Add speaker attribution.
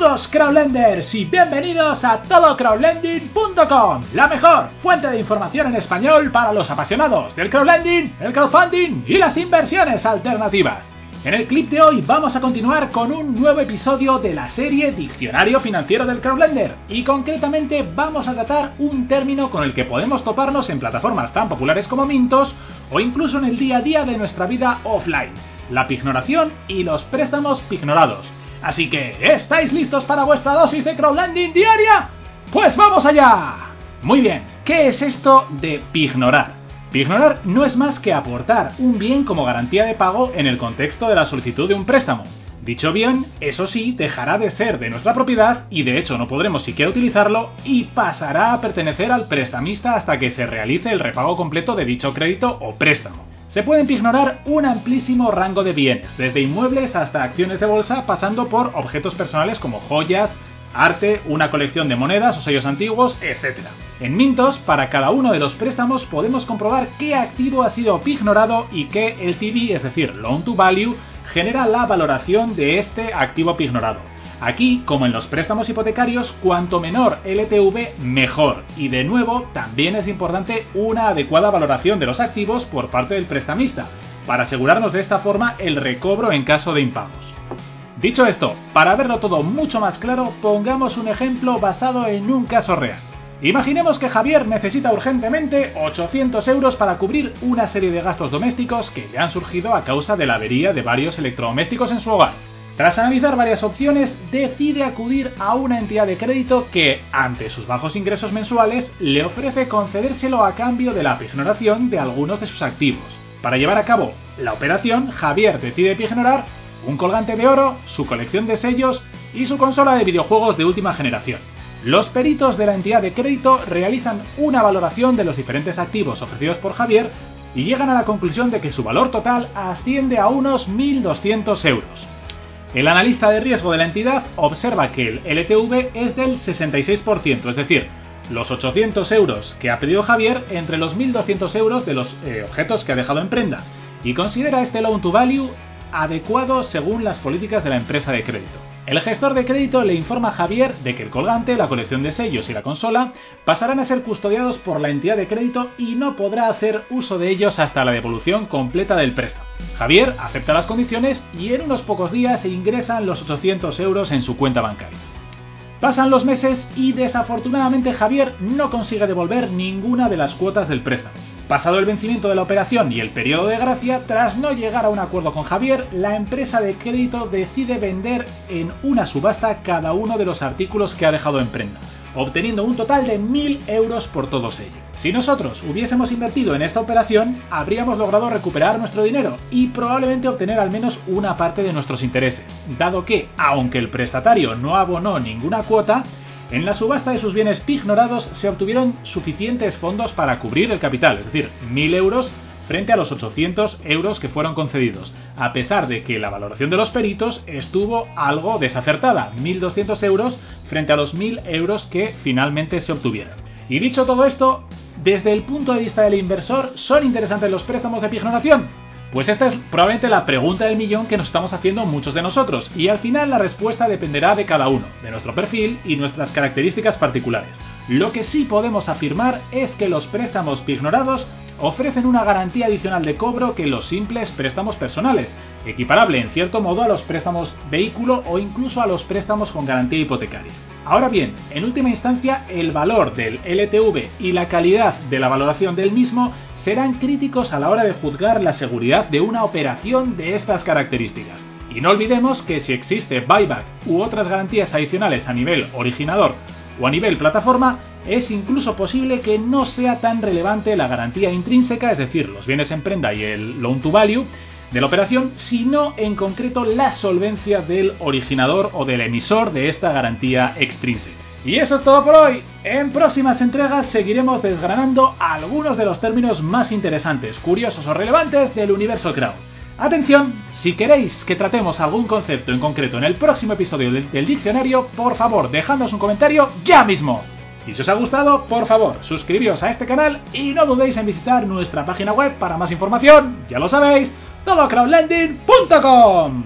Speaker 1: Saludos crowdlenders y bienvenidos a todocrowdlending.com, la mejor fuente de información en español para los apasionados del crowdlending, el crowdfunding y las inversiones alternativas. En el clip de hoy vamos a continuar con un nuevo episodio de la serie Diccionario Financiero del Crowdlender y concretamente vamos a tratar un término con el que podemos toparnos en plataformas tan populares como Mintos o incluso en el día a día de nuestra vida offline, la pignoración y los préstamos pignorados. Así que, ¿estáis listos para vuestra dosis de crowdlending diaria? Pues vamos allá. Muy bien, ¿qué es esto de pignorar? Pignorar no es más que aportar un bien como garantía de pago en el contexto de la solicitud de un préstamo. Dicho bien, eso sí, dejará de ser de nuestra propiedad y de hecho no podremos siquiera utilizarlo y pasará a pertenecer al prestamista hasta que se realice el repago completo de dicho crédito o préstamo. Se pueden pignorar un amplísimo rango de bienes, desde inmuebles hasta acciones de bolsa, pasando por objetos personales como joyas, arte, una colección de monedas o sellos antiguos, etc. En Mintos, para cada uno de los préstamos podemos comprobar qué activo ha sido pignorado y qué LTV, es decir, Loan to Value, genera la valoración de este activo pignorado. Aquí, como en los préstamos hipotecarios, cuanto menor LTV, mejor. Y de nuevo, también es importante una adecuada valoración de los activos por parte del prestamista, para asegurarnos de esta forma el recobro en caso de impagos. Dicho esto, para verlo todo mucho más claro, pongamos un ejemplo basado en un caso real. Imaginemos que Javier necesita urgentemente 800 euros para cubrir una serie de gastos domésticos que le han surgido a causa de la avería de varios electrodomésticos en su hogar. Tras analizar varias opciones, decide acudir a una entidad de crédito que, ante sus bajos ingresos mensuales, le ofrece concedérselo a cambio de la pignoración de algunos de sus activos. Para llevar a cabo la operación, Javier decide pignorar un colgante de oro, su colección de sellos y su consola de videojuegos de última generación. Los peritos de la entidad de crédito realizan una valoración de los diferentes activos ofrecidos por Javier y llegan a la conclusión de que su valor total asciende a unos 1.200 euros. El analista de riesgo de la entidad observa que el LTV es del 66%, es decir, los 800 euros que ha pedido Javier entre los 1.200 euros de los eh, objetos que ha dejado en prenda, y considera este loan to value adecuado según las políticas de la empresa de crédito. El gestor de crédito le informa a Javier de que el colgante, la colección de sellos y la consola pasarán a ser custodiados por la entidad de crédito y no podrá hacer uso de ellos hasta la devolución completa del préstamo. Javier acepta las condiciones y en unos pocos días ingresan los 800 euros en su cuenta bancaria. Pasan los meses y desafortunadamente Javier no consigue devolver ninguna de las cuotas del préstamo. Pasado el vencimiento de la operación y el periodo de gracia, tras no llegar a un acuerdo con Javier, la empresa de crédito decide vender en una subasta cada uno de los artículos que ha dejado en prenda, obteniendo un total de 1.000 euros por todos ellos. Si nosotros hubiésemos invertido en esta operación, habríamos logrado recuperar nuestro dinero y probablemente obtener al menos una parte de nuestros intereses, dado que, aunque el prestatario no abonó ninguna cuota, en la subasta de sus bienes pignorados se obtuvieron suficientes fondos para cubrir el capital, es decir, 1.000 euros frente a los 800 euros que fueron concedidos, a pesar de que la valoración de los peritos estuvo algo desacertada, 1.200 euros frente a los 1.000 euros que finalmente se obtuvieron. Y dicho todo esto, desde el punto de vista del inversor, ¿son interesantes los préstamos de pignoración? Pues esta es probablemente la pregunta del millón que nos estamos haciendo muchos de nosotros, y al final la respuesta dependerá de cada uno, de nuestro perfil y nuestras características particulares. Lo que sí podemos afirmar es que los préstamos pignorados ofrecen una garantía adicional de cobro que los simples préstamos personales, equiparable en cierto modo a los préstamos vehículo o incluso a los préstamos con garantía hipotecaria. Ahora bien, en última instancia, el valor del LTV y la calidad de la valoración del mismo serán críticos a la hora de juzgar la seguridad de una operación de estas características. Y no olvidemos que si existe buyback u otras garantías adicionales a nivel originador o a nivel plataforma, es incluso posible que no sea tan relevante la garantía intrínseca, es decir, los bienes en prenda y el loan to value de la operación, sino en concreto la solvencia del originador o del emisor de esta garantía extrínseca. Y eso es todo por hoy. En próximas entregas seguiremos desgranando algunos de los términos más interesantes, curiosos o relevantes del universo crowd. Atención, si queréis que tratemos algún concepto en concreto en el próximo episodio del, diccionario, por favor, dejadnos un comentario ya mismo. Y si os ha gustado, por favor, suscribíos a este canal y no dudéis en visitar nuestra página web para más información, ya lo sabéis, todocrowdlending.com.